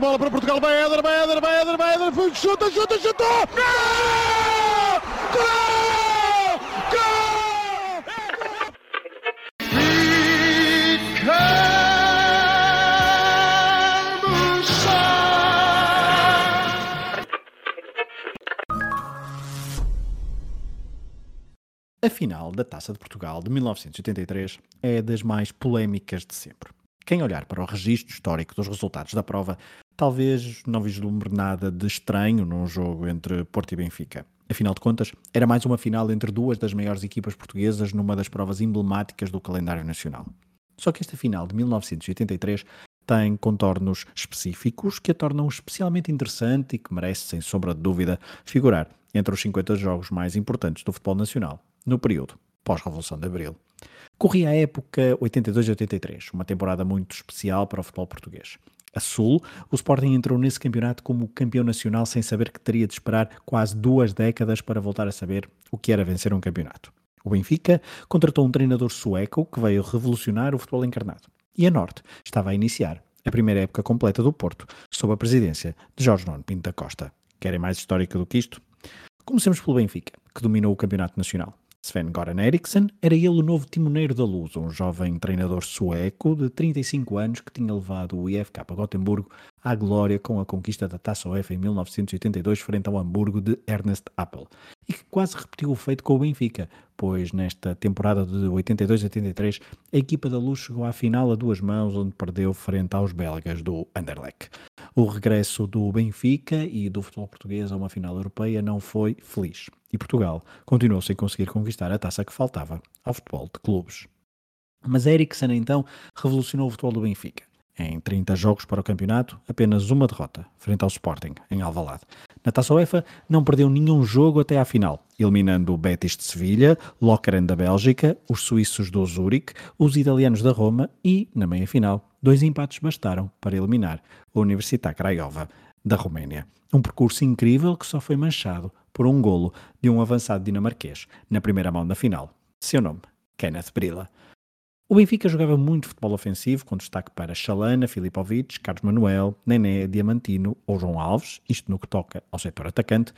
bola para Portugal, vai Éder, vai Éder, vai Éder, vai Éder, foi, chuta, chuta, chutou! Gol! Gol! Gol! A final da Taça de Portugal de 1983 é das mais polémicas de sempre. Quem olhar para o registro histórico dos resultados da prova talvez não vislumbre nada de estranho num jogo entre Porto e Benfica. Afinal de contas, era mais uma final entre duas das maiores equipas portuguesas numa das provas emblemáticas do calendário nacional. Só que esta final de 1983 tem contornos específicos que a tornam especialmente interessante e que merece, sem sombra de dúvida, figurar entre os 50 jogos mais importantes do futebol nacional no período pós-Revolução de Abril. Corria a época 82-83, uma temporada muito especial para o futebol português a Sul, o Sporting entrou nesse campeonato como campeão nacional sem saber que teria de esperar quase duas décadas para voltar a saber o que era vencer um campeonato. O Benfica contratou um treinador sueco que veio revolucionar o futebol encarnado. E a Norte estava a iniciar a primeira época completa do Porto, sob a presidência de Jorge Nuno Pinto da Costa. Querem mais histórica do que isto? Comecemos pelo Benfica, que dominou o campeonato nacional. Sven-Goran Eriksson era ele o novo timoneiro da Luz, um jovem treinador sueco de 35 anos que tinha levado o IFK Gotemburgo à glória com a conquista da Taça UEFA em 1982 frente ao Hamburgo de Ernest Appel e que quase repetiu o feito com o Benfica, pois nesta temporada de 82-83 a equipa da Luz chegou à final a duas mãos onde perdeu frente aos belgas do Anderlecht. O regresso do Benfica e do futebol português a uma final europeia não foi feliz e Portugal continuou sem conseguir conquistar a taça que faltava ao futebol de clubes. Mas Eriksen então revolucionou o futebol do Benfica. Em 30 jogos para o campeonato, apenas uma derrota, frente ao Sporting, em Alvalade. Na Taça UEFA, não perdeu nenhum jogo até à final, eliminando o Betis de Sevilha, Lokeren da Bélgica, os suíços do Zurich, os italianos da Roma e, na meia-final, dois empates bastaram para eliminar a Universitat Craiova da Roménia. Um percurso incrível que só foi manchado por um golo de um avançado dinamarquês na primeira mão da final. Seu nome, Kenneth Brilla. O Benfica jogava muito futebol ofensivo, com destaque para Chalana, Filipovic, Carlos Manuel, Nené, Diamantino ou João Alves, isto no que toca ao setor atacante,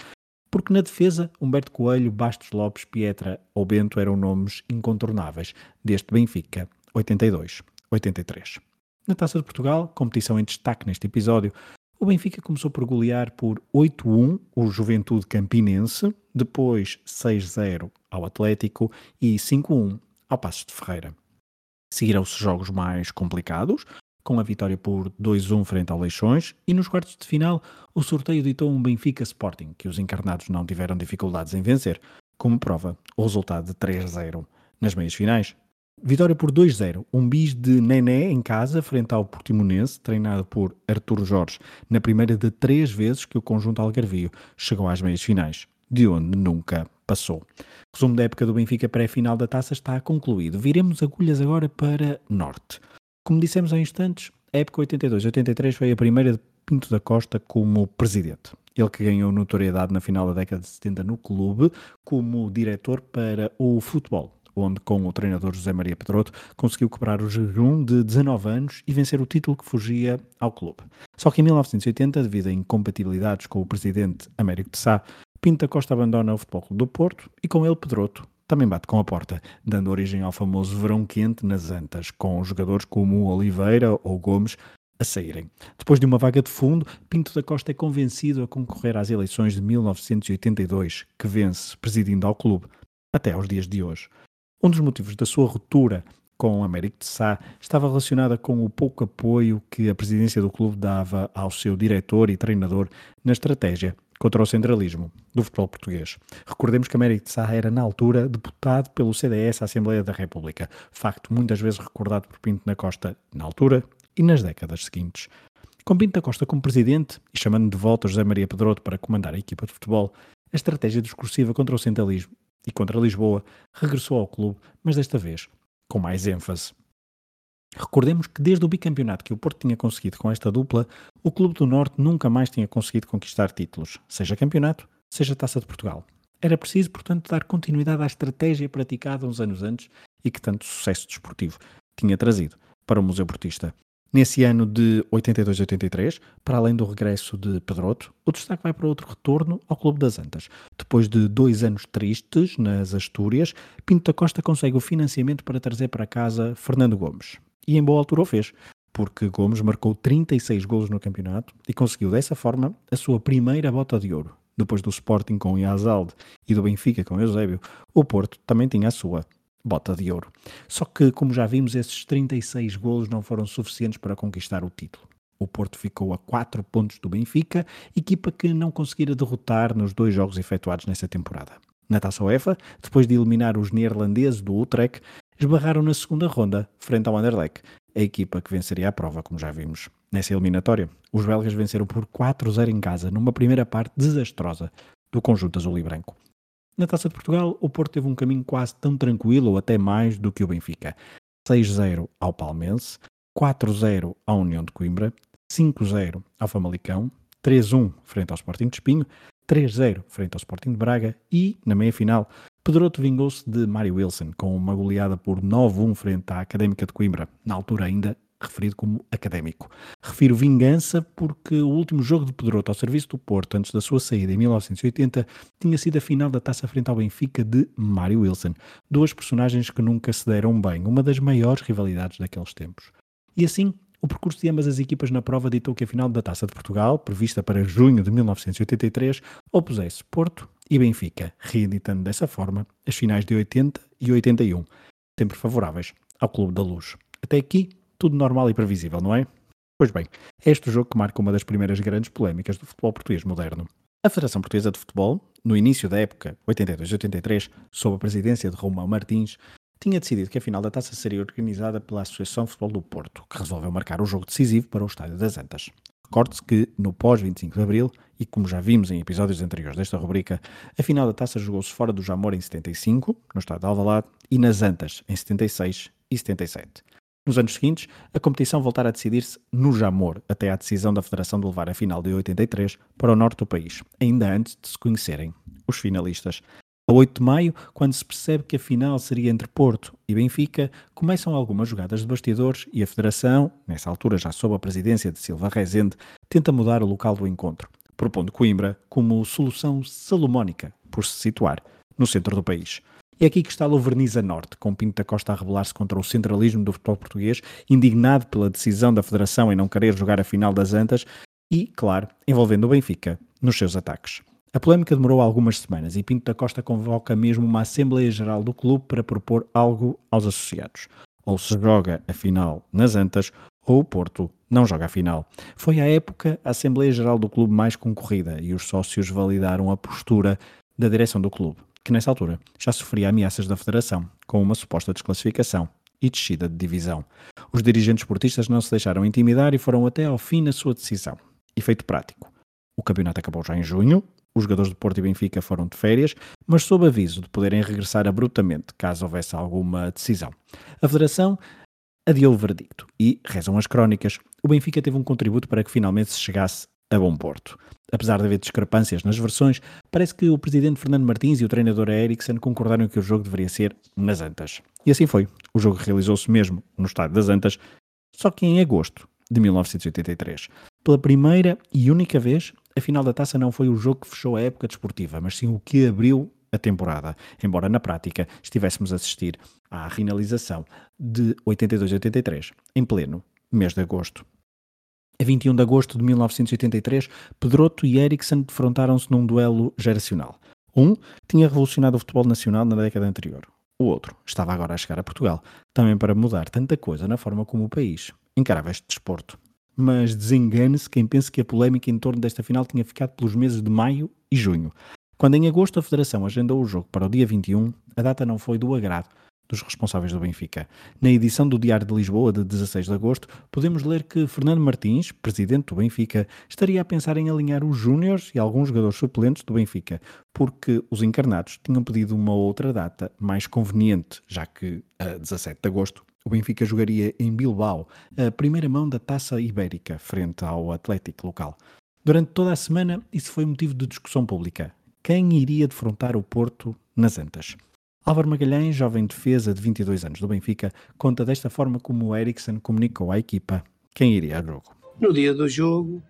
porque na defesa Humberto Coelho, Bastos Lopes, Pietra ou Bento eram nomes incontornáveis deste Benfica 82-83. Na Taça de Portugal, competição em destaque neste episódio, o Benfica começou por golear por 8-1 o Juventude Campinense, depois 6-0 ao Atlético e 5-1 ao Passos de Ferreira. Seguiram-se jogos mais complicados, com a vitória por 2-1 frente ao Leixões, e nos quartos de final o sorteio ditou um Benfica Sporting, que os encarnados não tiveram dificuldades em vencer, como prova o resultado de 3-0 nas meias finais. Vitória por 2-0, um bis de Nené em casa frente ao Portimonense, treinado por Artur Jorge, na primeira de três vezes que o conjunto algarvio chegou às meias finais, de onde nunca passou. O resumo da época do Benfica pré-final da taça está concluído. Viremos agulhas agora para Norte. Como dissemos há instantes, a época 82-83 foi a primeira de Pinto da Costa como presidente. Ele que ganhou notoriedade na final da década de 70 no clube como diretor para o futebol, onde com o treinador José Maria Pedroto conseguiu quebrar o jejum de 19 anos e vencer o título que fugia ao clube. Só que em 1980, devido a incompatibilidades com o presidente Américo de Sá, Pinto da Costa abandona o Futebol do Porto e com ele Pedroto também bate com a porta, dando origem ao famoso verão quente nas Antas, com jogadores como Oliveira ou Gomes a saírem. Depois de uma vaga de fundo, Pinto da Costa é convencido a concorrer às eleições de 1982, que vence presidindo ao clube, até aos dias de hoje. Um dos motivos da sua ruptura com Américo de Sá estava relacionada com o pouco apoio que a presidência do clube dava ao seu diretor e treinador na estratégia contra o centralismo do futebol português. Recordemos que Américo de Sá era, na altura, deputado pelo CDS à Assembleia da República, facto muitas vezes recordado por Pinto na Costa na altura e nas décadas seguintes. Com Pinto da Costa como presidente e chamando de volta José Maria Pedroto para comandar a equipa de futebol, a estratégia discursiva contra o centralismo e contra Lisboa regressou ao clube, mas desta vez com mais ênfase. Recordemos que desde o bicampeonato que o Porto tinha conseguido com esta dupla, o Clube do Norte nunca mais tinha conseguido conquistar títulos, seja campeonato, seja Taça de Portugal. Era preciso, portanto, dar continuidade à estratégia praticada uns anos antes e que tanto sucesso desportivo tinha trazido para o Museu Portista. Nesse ano de 82-83, para além do regresso de Pedroto, o destaque vai para outro retorno ao Clube das Antas. Depois de dois anos tristes nas Astúrias, Pinto da Costa consegue o financiamento para trazer para casa Fernando Gomes. E em boa altura o fez, porque Gomes marcou 36 golos no campeonato e conseguiu dessa forma a sua primeira bota de ouro. Depois do Sporting com Iazalde e do Benfica com Eusébio, o Porto também tinha a sua bota de ouro. Só que, como já vimos, esses 36 golos não foram suficientes para conquistar o título. O Porto ficou a 4 pontos do Benfica, equipa que não conseguira derrotar nos dois jogos efetuados nessa temporada. Na Taça UEFA, depois de eliminar os neerlandeses do Utrecht, esbarraram na segunda ronda, frente ao Anderlecht, a equipa que venceria a prova, como já vimos. Nessa eliminatória, os belgas venceram por 4-0 em casa, numa primeira parte desastrosa do conjunto azul e branco. Na Taça de Portugal, o Porto teve um caminho quase tão tranquilo ou até mais do que o Benfica. 6-0 ao Palmense, 4-0 à União de Coimbra, 5-0 ao Famalicão, 3-1 frente ao Sporting de Espinho, 3-0 frente ao Sporting de Braga e, na meia-final, Pedroto vingou-se de Mário Wilson com uma goleada por 9-1 frente à Académica de Coimbra, na altura ainda referido como académico. Refiro vingança porque o último jogo de Pedroto ao serviço do Porto, antes da sua saída em 1980, tinha sido a final da taça frente ao Benfica de Mário Wilson. Duas personagens que nunca se deram bem, uma das maiores rivalidades daqueles tempos. E assim, o percurso de ambas as equipas na prova ditou que a final da Taça de Portugal, prevista para junho de 1983, opusesse Porto e Benfica, reeditando dessa forma as finais de 80 e 81, sempre favoráveis ao Clube da Luz. Até aqui, tudo normal e previsível, não é? Pois bem, este jogo que marca uma das primeiras grandes polémicas do futebol português moderno. A Federação Portuguesa de Futebol, no início da época 82-83, sob a presidência de Romão Martins, tinha decidido que a final da taça seria organizada pela Associação Futebol do Porto, que resolveu marcar o jogo decisivo para o Estádio das Antas. Recorde-se que, no pós-25 de Abril, e como já vimos em episódios anteriores desta rubrica, a final da taça jogou-se fora do Jamor em 75, no Estádio de Alvalade, e nas Antas em 76 e 77. Nos anos seguintes, a competição voltara a decidir-se no Jamor, até à decisão da Federação de levar a final de 83 para o norte do país, ainda antes de se conhecerem os finalistas. A 8 de maio, quando se percebe que a final seria entre Porto e Benfica, começam algumas jogadas de bastidores e a Federação, nessa altura já sob a presidência de Silva Rezende, tenta mudar o local do encontro, propondo Coimbra como solução salomónica, por se situar no centro do país. É aqui que está o verniz a norte, com Pinto da Costa a rebelar-se contra o centralismo do futebol português, indignado pela decisão da Federação em não querer jogar a final das Antas e, claro, envolvendo o Benfica nos seus ataques. A polémica demorou algumas semanas e Pinto da Costa convoca mesmo uma Assembleia Geral do clube para propor algo aos associados. Ou se joga a final nas Antas, ou o Porto não joga a final. Foi à época a Assembleia Geral do clube mais concorrida e os sócios validaram a postura da direção do clube que nessa altura já sofria ameaças da Federação, com uma suposta desclassificação e descida de divisão. Os dirigentes esportistas não se deixaram intimidar e foram até ao fim na sua decisão. Efeito prático. O campeonato acabou já em junho, os jogadores de Porto e Benfica foram de férias, mas sob aviso de poderem regressar abruptamente caso houvesse alguma decisão. A Federação adiou o verdicto e, rezam as crónicas, o Benfica teve um contributo para que finalmente se chegasse a bom porto. Apesar de haver discrepâncias nas versões, parece que o presidente Fernando Martins e o treinador Eriksen concordaram que o jogo deveria ser nas Antas. E assim foi. O jogo realizou-se mesmo no estádio das Antas, só que em agosto de 1983. Pela primeira e única vez, a final da taça não foi o jogo que fechou a época desportiva, mas sim o que abriu a temporada, embora na prática estivéssemos a assistir à finalização de 82-83 em pleno mês de agosto. A 21 de agosto de 1983, Pedroto e Ericsson defrontaram-se num duelo geracional. Um tinha revolucionado o futebol nacional na década anterior. O outro estava agora a chegar a Portugal, também para mudar tanta coisa na forma como o país encarava este desporto. Mas desengane-se quem pense que a polémica em torno desta final tinha ficado pelos meses de maio e junho. Quando em agosto a Federação agendou o jogo para o dia 21, a data não foi do agrado dos responsáveis do Benfica. Na edição do Diário de Lisboa, de 16 de agosto, podemos ler que Fernando Martins, presidente do Benfica, estaria a pensar em alinhar os júniores e alguns jogadores suplentes do Benfica, porque os encarnados tinham pedido uma outra data mais conveniente, já que, a 17 de agosto, o Benfica jogaria em Bilbao, a primeira mão da Taça Ibérica, frente ao Atlético local. Durante toda a semana, isso foi motivo de discussão pública. Quem iria defrontar o Porto nas Antas? Álvaro Magalhães, jovem defesa de 22 anos do Benfica, conta desta forma como o Eriksen comunicou à equipa quem iria ao jogo. No dia do jogo,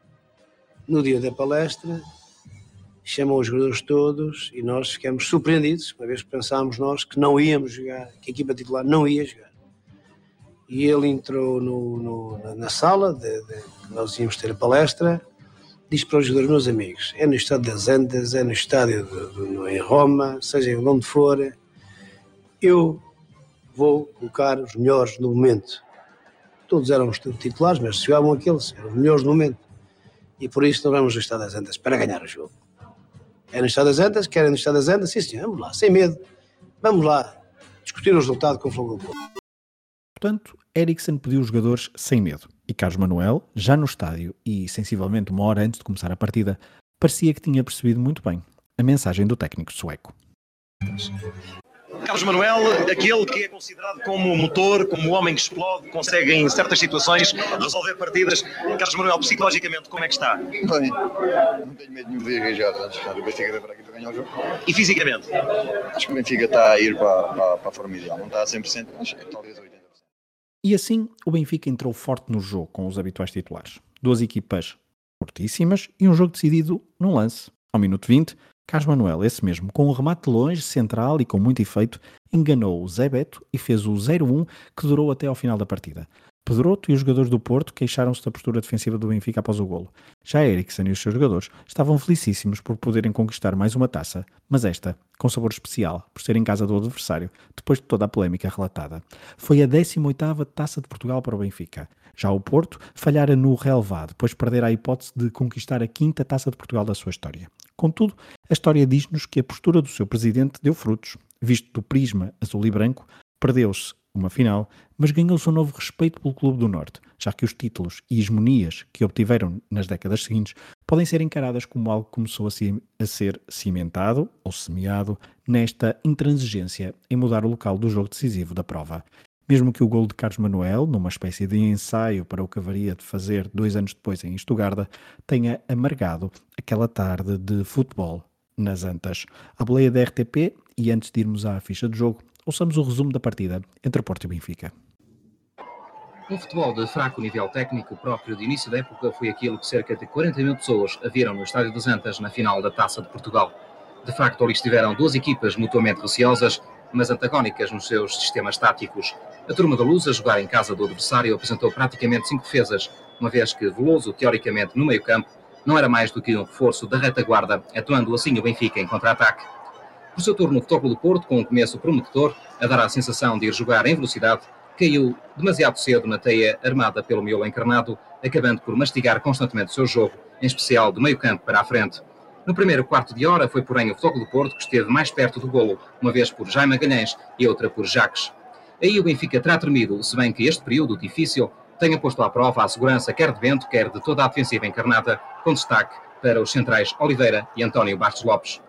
no dia da palestra, chamam os jogadores todos e nós ficamos surpreendidos, uma vez que pensámos nós que não íamos jogar, que a equipa titular não ia jogar. E ele entrou no, no, na sala, de, de, nós íamos ter a palestra, disse para os jogadores, meus amigos, é no estádio das Antas, é no estádio de, de, em Roma, seja onde for, eu vou colocar os melhores no momento. Todos eram os titulares, mas chegavam aqueles, eram os melhores no momento. E por isso nós vamos no Estado das Antas para ganhar o jogo. É no Estado das Antas, querem no Estado das Antas, sim senhor, vamos lá, sem medo. Vamos lá discutir o resultado com o Fogo Portanto, Eriksen pediu os jogadores sem medo. E Carlos Manuel, já no estádio e sensivelmente uma hora antes de começar a partida, parecia que tinha percebido muito bem a mensagem do técnico sueco. Carlos Manuel, aquele que é considerado como motor, como homem que explode, consegue em certas situações resolver partidas. Carlos Manuel, psicologicamente, como é que está? Bem, não tenho medo nenhum de atrás. O Benfica para aqui para ganhar o jogo. E fisicamente? Acho que o Benfica está a ir para, para, para a forma ideal. Não está a 100%, mas talvez 80%. E assim, o Benfica entrou forte no jogo com os habituais titulares. Duas equipas fortíssimas e um jogo decidido num lance. Ao minuto 20, Carlos Manuel, esse mesmo, com um remate longe, central e com muito efeito, enganou o Zé Beto e fez o 0-1 que durou até ao final da partida. Pedroto e os jogadores do Porto queixaram-se da postura defensiva do Benfica após o golo. Já Eriksen e os seus jogadores estavam felicíssimos por poderem conquistar mais uma taça, mas esta com sabor especial, por ser em casa do adversário, depois de toda a polémica relatada. Foi a 18ª Taça de Portugal para o Benfica. Já o Porto falhara no relevado, depois perder a hipótese de conquistar a quinta Taça de Portugal da sua história. Contudo, a história diz-nos que a postura do seu presidente deu frutos. Visto do prisma azul e branco, perdeu-se uma final, mas ganhou-se um novo respeito pelo Clube do Norte, já que os títulos e hegemonias que obtiveram nas décadas seguintes podem ser encaradas como algo que começou a, ser cimentado ou semeado nesta intransigência em mudar o local do jogo decisivo da prova. Mesmo que o gol de Carlos Manuel, numa espécie de ensaio para o que haveria de fazer dois anos depois em Estugarda, tenha amargado aquela tarde de futebol nas Antas. A boleia da RTP, e antes de irmos à ficha de jogo, ouçamos o resumo da partida entre Porto e Benfica. Um futebol de fraco nível técnico próprio de início da época foi aquilo que cerca de 40 mil pessoas viram no Estádio dos Antas na final da Taça de Portugal. De facto, ali estiveram duas equipas mutuamente receosas mas antagónicas nos seus sistemas táticos. A turma da Luz, a jogar em casa do adversário, apresentou praticamente cinco defesas, uma vez que Veloso, teoricamente no meio-campo, não era mais do que um reforço da retaguarda, atuando assim o Benfica em contra-ataque. Por seu turno, o Futebol do Porto, com um começo prometedor, a dar a sensação de ir jogar em velocidade, caiu demasiado cedo na teia armada pelo miolo encarnado, acabando por mastigar constantemente o seu jogo, em especial do meio-campo para a frente. No primeiro quarto de hora foi, porém, o Futebol do Porto que esteve mais perto do golo, uma vez por Jaime Magalhães e outra por Jacques. Aí o Benfica terá tremido, se bem que este período difícil tenha posto à prova a segurança quer de Bento, quer de toda a defensiva encarnada, com destaque para os centrais Oliveira e António Bastos Lopes.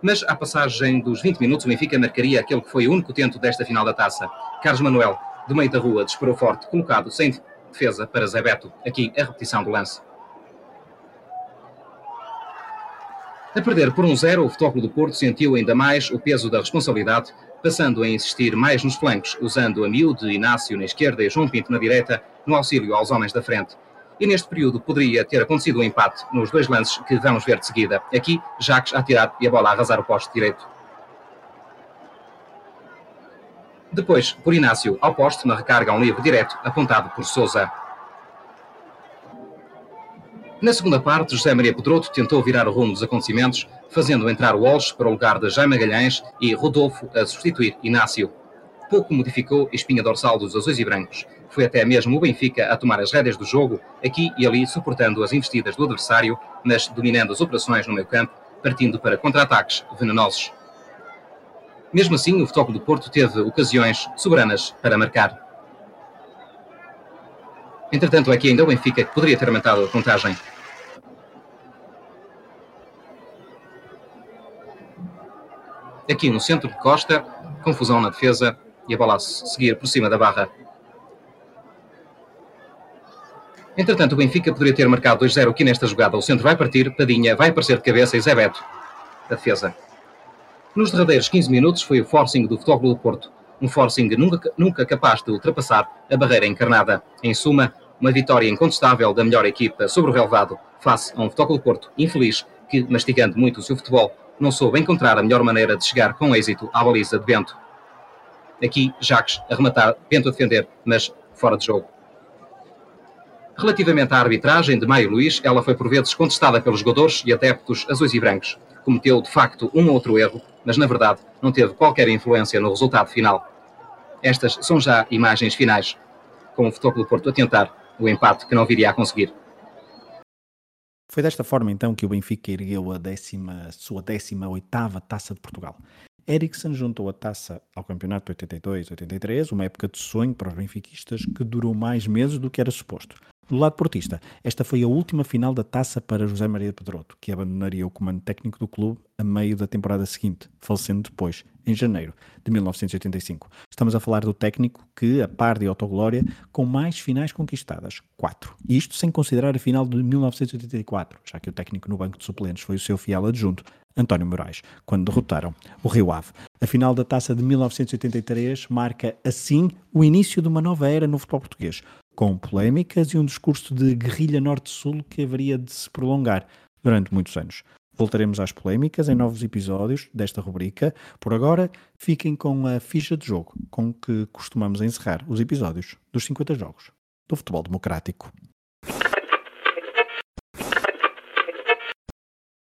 Mas, à passagem dos 20 minutos, o Benfica marcaria aquele que foi o único tento desta final da taça. Carlos Manuel, do meio da rua, disparou forte, colocado sem defesa para Zé Beto. Aqui a repetição do lance. A perder por um zero, o Futebol do Porto sentiu ainda mais o peso da responsabilidade, passando a insistir mais nos flancos, usando a miúde, Inácio na esquerda e João Pinto na direita, no auxílio aos homens da frente. E neste período poderia ter acontecido o um empate nos dois lances que vamos ver de seguida. Aqui, Jacques a tirar e a bola a arrasar o poste direito. Depois, por Inácio, ao poste, na recarga um livre direto, apontado por Souza. Na segunda parte, José Maria Pedroto tentou virar o rumo dos acontecimentos, fazendo entrar Walsh para o lugar de Jaime Magalhães e Rodolfo a substituir Inácio. Pouco modificou a espinha dorsal dos azuis e brancos. Foi até mesmo o Benfica a tomar as rédeas do jogo, aqui e ali suportando as investidas do adversário, mas dominando as operações no meio campo, partindo para contra-ataques venenosos. Mesmo assim, o Futebol do Porto teve ocasiões soberanas para marcar. Entretanto, aqui ainda o Benfica poderia ter aumentado a contagem. Aqui no centro de Costa, confusão na defesa e a bola a seguir por cima da barra. Entretanto, o Benfica poderia ter marcado 2-0 aqui nesta jogada. O centro vai partir, Padinha vai aparecer de cabeça e Zé Beto, da defesa. Nos derradeiros 15 minutos foi o forcing do Futebol do Porto. Um forcing nunca, nunca capaz de ultrapassar a barreira encarnada. Em suma, uma vitória incontestável da melhor equipa sobre o relevado face a um Futebol Porto infeliz que, mastigando muito o seu futebol, não soube encontrar a melhor maneira de chegar com êxito à baliza de Bento. Aqui, Jacques a rematar, Bento a defender, mas fora de jogo. Relativamente à arbitragem de Maio Luís, ela foi por vezes contestada pelos jogadores e adeptos azuis e brancos. Cometeu, de facto, um ou outro erro, mas na verdade não teve qualquer influência no resultado final. Estas são já imagens finais, com o Futebol Porto a tentar o empate que não viria a conseguir. Foi desta forma então que o Benfica ergueu a, décima, sua 18 Taça de Portugal. Ericsson juntou a taça ao campeonato de 82-83, uma época de sonho para os benfiquistas que durou mais meses do que era suposto. Do lado portista, esta foi a última final da taça para José Maria Pedroto, que abandonaria o comando técnico do clube a meio da temporada seguinte, falecendo depois, em janeiro de 1985. Estamos a falar do técnico que, a par de Autoglória, com mais finais conquistadas, quatro. Isto sem considerar a final de 1984, já que o técnico no banco de suplentes foi o seu fiel adjunto, António Moraes, quando derrotaram o Rio Ave. A final da taça de 1983 marca, assim, o início de uma nova era no futebol português com polémicas e um discurso de guerrilha norte-sul que haveria de se prolongar durante muitos anos. Voltaremos às polémicas em novos episódios desta rubrica. Por agora, fiquem com a ficha de jogo com que costumamos encerrar os episódios dos 50 jogos do futebol democrático.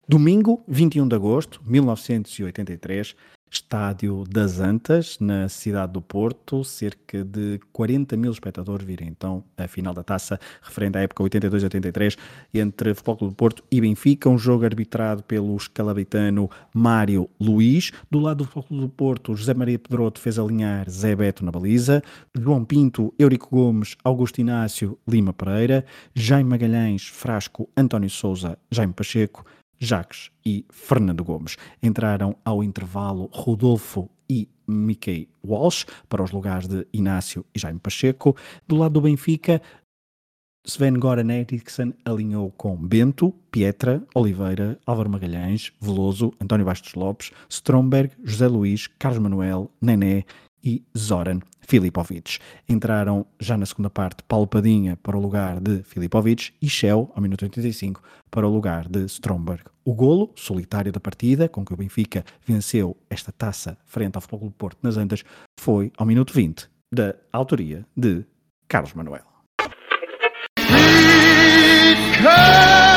Domingo, 21 de agosto de 1983, Estádio das Antas, na cidade do Porto, cerca de 40 mil espectadores viram então a final da taça, referente à época 82-83, entre Futebol Clube do Porto e Benfica, um jogo arbitrado pelo escalabitano Mário Luís. Do lado do Futebol Clube do Porto, José Maria Pedroto fez alinhar Zé Beto na baliza, João Pinto, Eurico Gomes, Augusto Inácio, Lima Pereira, Jaime Magalhães, Frasco, António Souza, Jaime Pacheco, Jacques e Fernando Gomes. Entraram ao intervalo Rodolfo e Mickey Walsh para os lugares de Inácio e Jaime Pacheco. Do lado do Benfica, Sven Goran Eriksson alinhou com Bento, Pietra, Oliveira, Álvaro Magalhães, Veloso, António Bastos Lopes, Stromberg, José Luís, Carlos Manuel, Nené e Zoran Filipovic. Entraram já na segunda parte Paulo Padinha para o lugar de Filipovic e Shell, ao minuto 85, para o lugar de Stromberg. O golo solitário da partida, com que o Benfica venceu esta taça frente ao Futebol Clube Porto nas Antas, foi ao minuto 20, da autoria de Carlos Manuel. Because...